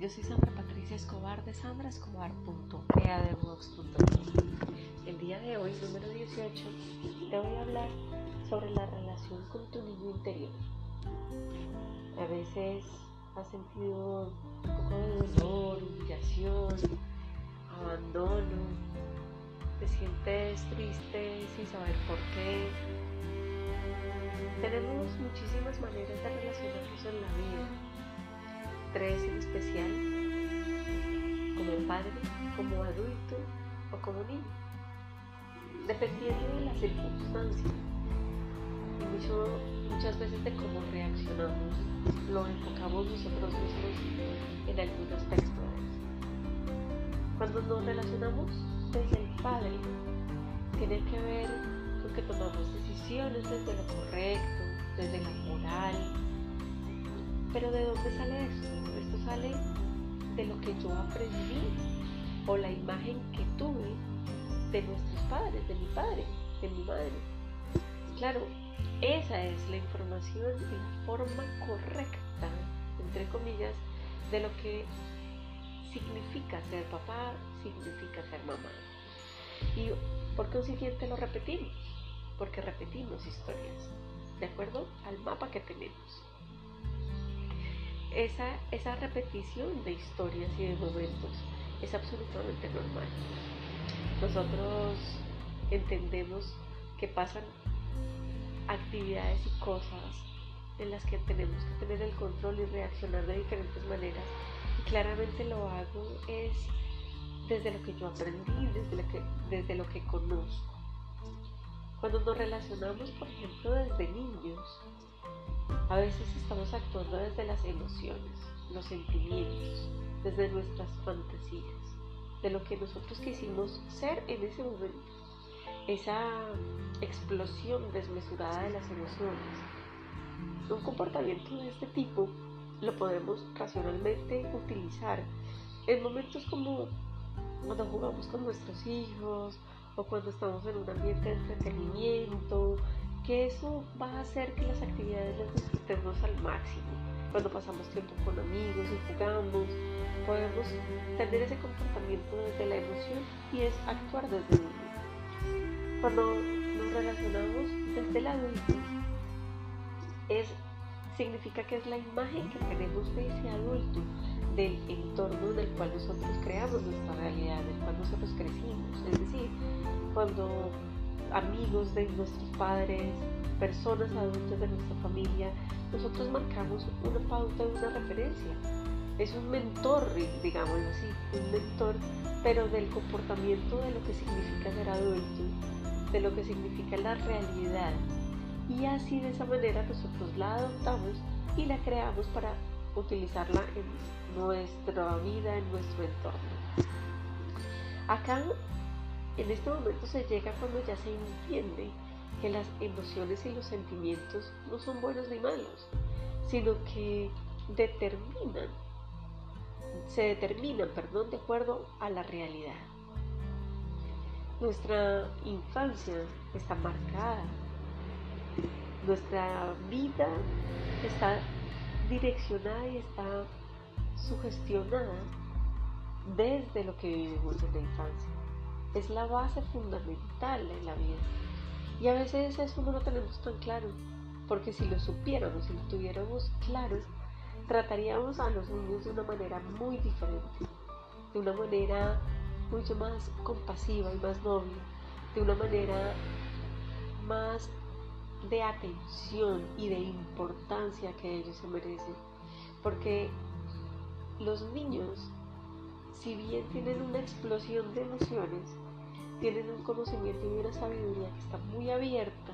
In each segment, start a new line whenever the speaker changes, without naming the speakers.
Yo soy Sandra Patricia Escobar de sandraescobar.eadebox.com. El día de hoy, número 18, te voy a hablar sobre la relación con tu niño interior. A veces has sentido un poco de dolor, humillación, abandono, te sientes triste sin saber por qué. Tenemos muchísimas maneras de relacionarnos en la vida tres en especial, como padre, como adulto o como niño, dependiendo de la circunstancia y mucho, muchas veces de cómo reaccionamos, lo enfocamos nosotros mismos en algún aspecto de eso. Cuando nos relacionamos desde el padre, tiene que ver con que tomamos decisiones desde lo correcto, desde la moral, pero ¿de dónde sale esto? Esto sale de lo que yo aprendí o la imagen que tuve de nuestros padres, de mi padre, de mi madre. Claro, esa es la información y la forma correcta, entre comillas, de lo que significa ser papá, significa ser mamá. Y por consiguiente lo repetimos, porque repetimos historias, de acuerdo al mapa que tenemos esa, esa repetición de historias y de momentos es absolutamente normal. Nosotros entendemos que pasan actividades y cosas en las que tenemos que tener el control y reaccionar de diferentes maneras. Y claramente lo hago es desde lo que yo aprendí, desde lo que, desde lo que conozco. Cuando nos relacionamos, por ejemplo, desde niños, a veces estamos actuando desde las emociones, los sentimientos, desde nuestras fantasías, de lo que nosotros quisimos ser en ese momento. Esa explosión desmesurada de las emociones. Un comportamiento de este tipo lo podemos racionalmente utilizar en momentos como cuando jugamos con nuestros hijos o cuando estamos en un ambiente de entretenimiento, que eso va a hacer que las actividades las disfrutemos al máximo. Cuando pasamos tiempo con amigos y jugamos, podemos tener ese comportamiento desde la emoción y es actuar desde niño. Cuando nos relacionamos desde el adulto, es, significa que es la imagen que tenemos de ese adulto, del entorno del cual nosotros creamos nuestra realidad, del cual nosotros crecimos. Es decir, cuando amigos de nuestros padres, personas adultas de nuestra familia, nosotros marcamos una pauta, una referencia. Es un mentor, digamos así, un mentor, pero del comportamiento de lo que significa ser adulto, de lo que significa la realidad. Y así de esa manera nosotros la adoptamos y la creamos para utilizarla en nuestra vida, en nuestro entorno. Acá en este momento se llega cuando ya se entiende que las emociones y los sentimientos no son buenos ni malos, sino que determinan, se determinan, perdón, de acuerdo a la realidad. Nuestra infancia está marcada, nuestra vida está direccionada y está sugestionada desde lo que vivimos en la infancia es la base fundamental en la vida. Y a veces eso no lo tenemos tan claro, porque si lo supiéramos, si lo tuviéramos claro, trataríamos a los niños de una manera muy diferente, de una manera mucho más compasiva y más noble, de una manera más de atención y de importancia que ellos se merecen. Porque los niños si bien tienen una explosión de emociones, tienen un conocimiento y una sabiduría que está muy abierta,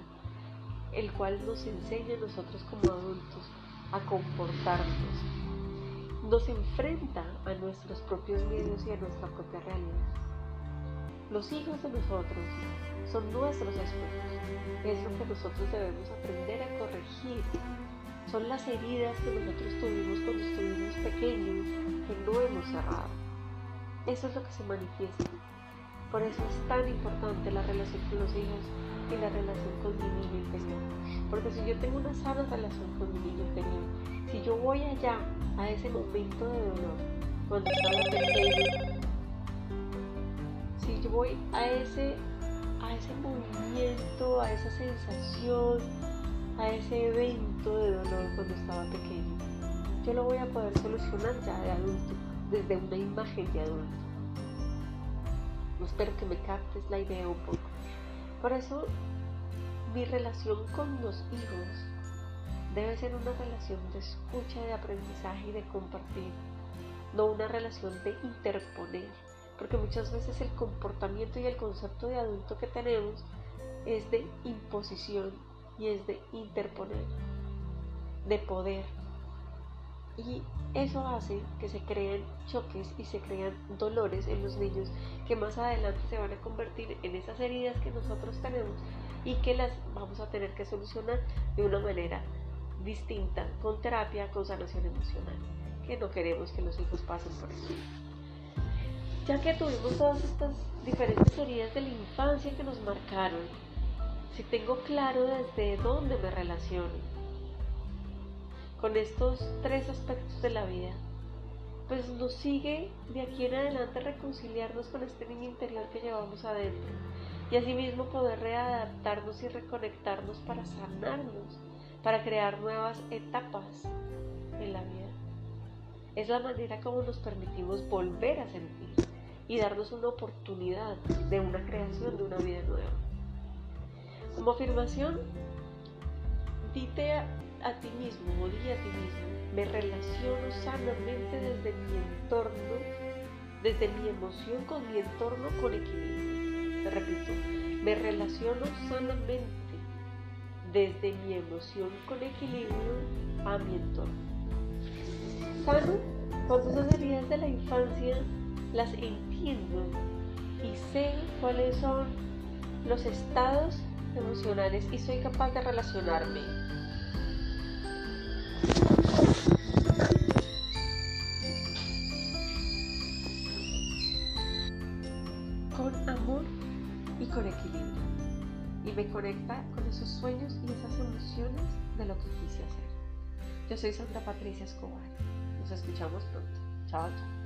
el cual nos enseña a nosotros como adultos a comportarnos. Nos enfrenta a nuestros propios miedos y a nuestra propia realidad. Los hijos de nosotros son nuestros espejos. Es lo que nosotros debemos aprender a corregir. Son las heridas que nosotros tuvimos cuando estuvimos pequeños que no hemos cerrado. Eso es lo que se manifiesta. Por eso es tan importante la relación con los hijos y la relación con mi niño interior. Porque si yo tengo una sana relación con mi niño interior, si yo voy allá a ese momento de dolor cuando estaba pequeño, si yo voy a ese, a ese movimiento, a esa sensación, a ese evento de dolor cuando estaba pequeño, yo lo voy a poder solucionar ya de adulto, desde una imagen de adulto. Espero que me captes la idea un poco. Por eso, mi relación con los hijos debe ser una relación de escucha, de aprendizaje y de compartir, no una relación de interponer, porque muchas veces el comportamiento y el concepto de adulto que tenemos es de imposición y es de interponer, de poder. Y eso hace que se creen choques y se crean dolores en los niños que más adelante se van a convertir en esas heridas que nosotros tenemos y que las vamos a tener que solucionar de una manera distinta, con terapia, con sanación emocional, que no queremos que los hijos pasen por eso. Ya que tuvimos todas estas diferentes heridas de la infancia que nos marcaron, si tengo claro desde dónde me relaciono con estos tres aspectos de la vida, pues nos sigue de aquí en adelante reconciliarnos con este niño interior que llevamos adentro y asimismo poder readaptarnos y reconectarnos para sanarnos, para crear nuevas etapas en la vida. Es la manera como nos permitimos volver a sentir y darnos una oportunidad de una creación de una vida nueva. Como afirmación, dite a, ti mismo o di a ti mismo, me relaciono sanamente desde mi entorno, desde mi emoción con mi entorno con equilibrio. Te repito, me relaciono sanamente desde mi emoción con equilibrio a mi entorno. Sano cuando esas heridas de la infancia las entiendo y sé cuáles son los estados emocionales y soy capaz de relacionarme. Y me conecta con esos sueños y esas emociones de lo que quise hacer. Yo soy Santa Patricia Escobar. Nos escuchamos pronto. Chao, chao.